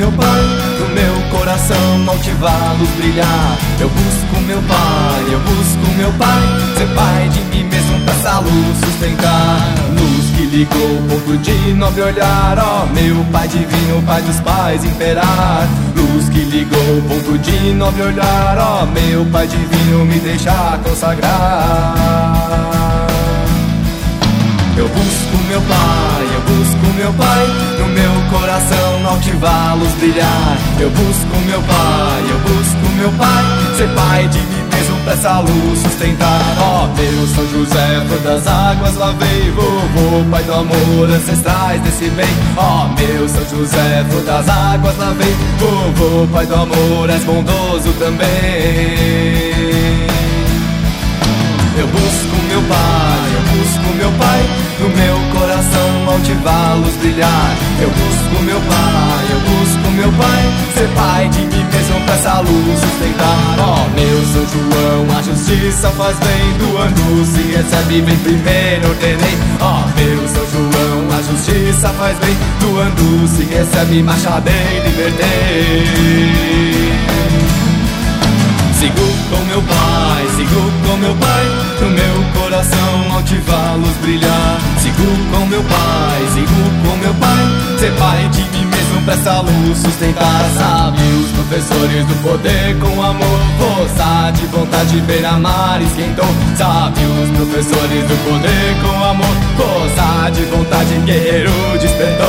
meu pai, no meu coração altivá-los brilhar. Eu busco meu pai, eu busco meu pai, ser pai de mim mesmo pra essa luz sustentar. Luz que ligou o ponto de nobre olhar, ó meu pai divino, pai dos pais imperar. Luz que ligou o ponto de nobre olhar, ó meu pai divino, me deixar consagrar. Eu busco meu pai, eu busco meu pai, no meu coração altivá-los brilhar. Eu busco meu pai, eu busco meu pai, ser pai de mim mesmo pra essa luz sustentar. Ó oh, meu São José, flor das águas lavei, vovô, pai do amor, ancestrais desse bem. Ó oh, meu São José, flor das águas lavei, vovô, pai do amor, és bondoso também. Eu busco meu pai, eu busco meu pai, no meu altivá-los brilhar. Eu busco meu pai, eu busco meu pai, ser pai de mim mesmo pra essa luz sustentar. Ó oh, meu São João, a justiça faz bem, doando se recebe, vem primeiro ordenei. Ó oh, meu São João, a justiça faz bem, doando se recebe, marcha bem, libertei. Sigo com meu pai, sigo com meu pai, no meu coração altivá-los brilhar. Sigo com meu pai, sigo com meu pai, ser pai de mim mesmo pra essa luz sustentar. Sabe os professores do poder com amor, força de vontade, ver amar esquentou. Sabe os professores do poder com amor, força de vontade, guerreiro despertou.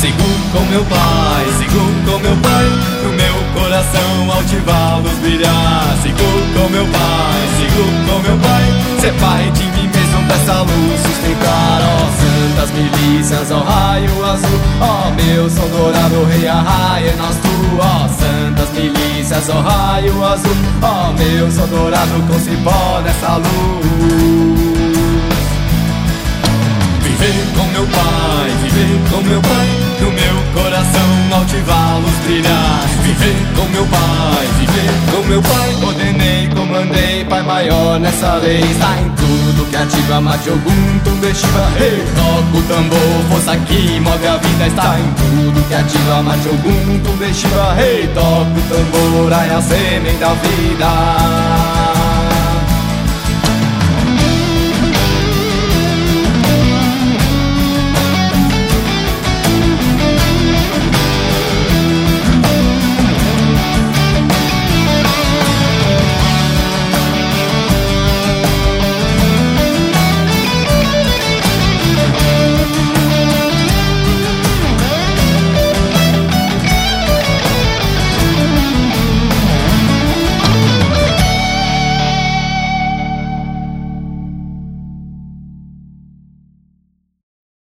Sigo com meu pai, sigo com meu pai, coração altivá-los brilhar. Sigo com meu pai, sigo com meu pai, ser pai de mim mesmo pra essa luz sustentar. Ó oh, santas milícias, ó oh, raio azul, ó oh, meu som dourado, rei arraia nós tu. Ó santas milícias, ó raio azul, ó meu som dourado com cipó nessa luz. Viver com meu pai, viver com meu pai, ordenei, comandei, pai maior nessa lei. Está em tudo que ativa, mate algum, tumbe shiva. Ei, toca o tambor, força que move a vida. Está em tudo que ativa, mate algum, tumbe shiva. Ei, toca o tambor, ai a semente da vida.